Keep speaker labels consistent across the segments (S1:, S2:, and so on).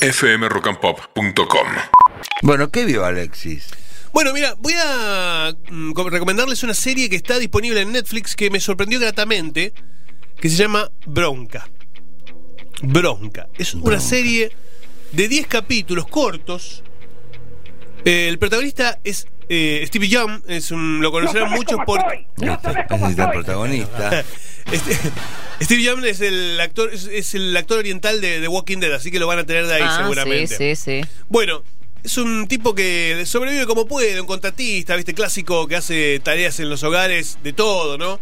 S1: fmrockandpop.com.
S2: Bueno, ¿qué vio Alexis?
S3: Bueno, mira, voy a mm, co- recomendarles una serie que está disponible en Netflix que me sorprendió gratamente, que se llama Bronca. Bronca. Es una serie de 10 capítulos cortos. Eh, el protagonista es eh, Stevie Young, es un, lo conocerán muchos por...
S2: Ese es el protagonista.
S3: Este- Steve Young es el actor es, es el actor oriental de The Walking Dead, así que lo van a tener de ahí
S4: Ah,
S3: seguramente.
S4: Sí, sí, sí.
S3: Bueno, es un tipo que sobrevive como puede, un contratista, viste, clásico que hace tareas en los hogares de todo, ¿no?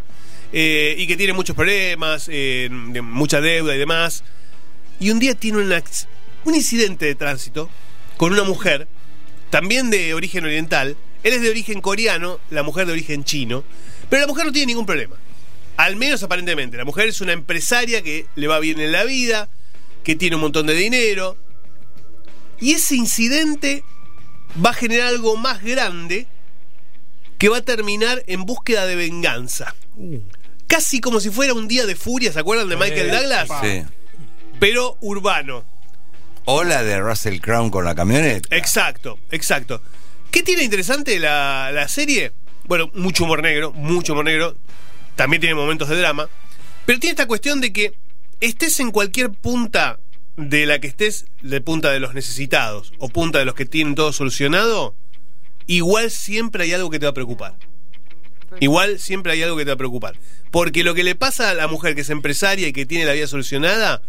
S3: Eh, y que tiene muchos problemas, eh, de mucha deuda y demás. Y un día tiene un, ac- un incidente de tránsito con una mujer, también de origen oriental. Él es de origen coreano, la mujer de origen chino. Pero la mujer no tiene ningún problema. Al menos aparentemente. La mujer es una empresaria que le va bien en la vida, que tiene un montón de dinero. Y ese incidente va a generar algo más grande que va a terminar en búsqueda de venganza. Casi como si fuera un día de furia, ¿se acuerdan de Michael Douglas?
S2: Sí.
S3: Pero urbano.
S2: O la de Russell Crown con la camioneta.
S3: Exacto, exacto. ¿Qué tiene interesante la, la serie? Bueno, mucho humor negro, mucho humor negro. También tiene momentos de drama. Pero tiene esta cuestión de que estés en cualquier punta de la que estés, de punta de los necesitados o punta de los que tienen todo solucionado, igual siempre hay algo que te va a preocupar. Igual siempre hay algo que te va a preocupar. Porque lo que le pasa a la mujer que es empresaria y que tiene la vida solucionada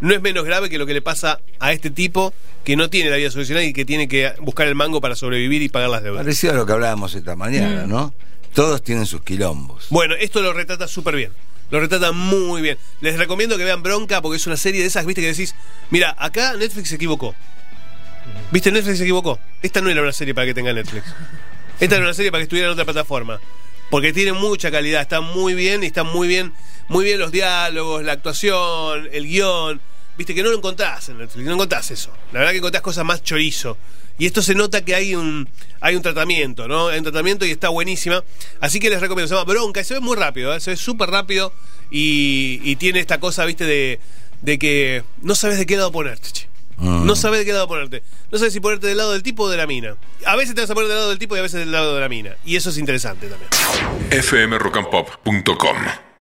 S3: no es menos grave que lo que le pasa a este tipo que no tiene la vida solucionada y que tiene que buscar el mango para sobrevivir y pagar las deudas.
S2: Parecido a lo que hablábamos esta mañana,
S4: Mm.
S2: ¿no? Todos tienen sus quilombos.
S3: Bueno, esto lo retrata súper bien. Lo retrata muy bien. Les recomiendo que vean Bronca porque es una serie de esas, viste, que decís, mira, acá Netflix se equivocó. ¿Viste? Netflix se equivocó. Esta no era una serie para que tenga Netflix. Esta era una serie para que estuviera en otra plataforma. Porque tiene mucha calidad, está muy bien y están muy bien, muy bien los diálogos, la actuación, el guion. Viste que no lo encontrás en Netflix, no encontrás eso. La verdad que encontrás cosas más chorizo. Y esto se nota que hay un, hay un tratamiento, ¿no? Hay un tratamiento y está buenísima. Así que les recomiendo, se llama Bronca y se ve muy rápido, ¿eh? se ve súper rápido y, y tiene esta cosa, viste, de, de que no sabes de qué lado ponerte, che.
S2: Mm.
S3: No sabes de qué lado ponerte. No sabes si ponerte del lado del tipo o de la mina. A veces te vas a poner del lado del tipo y a veces del lado de la mina. Y eso es interesante también.
S1: fmrockandpop.com.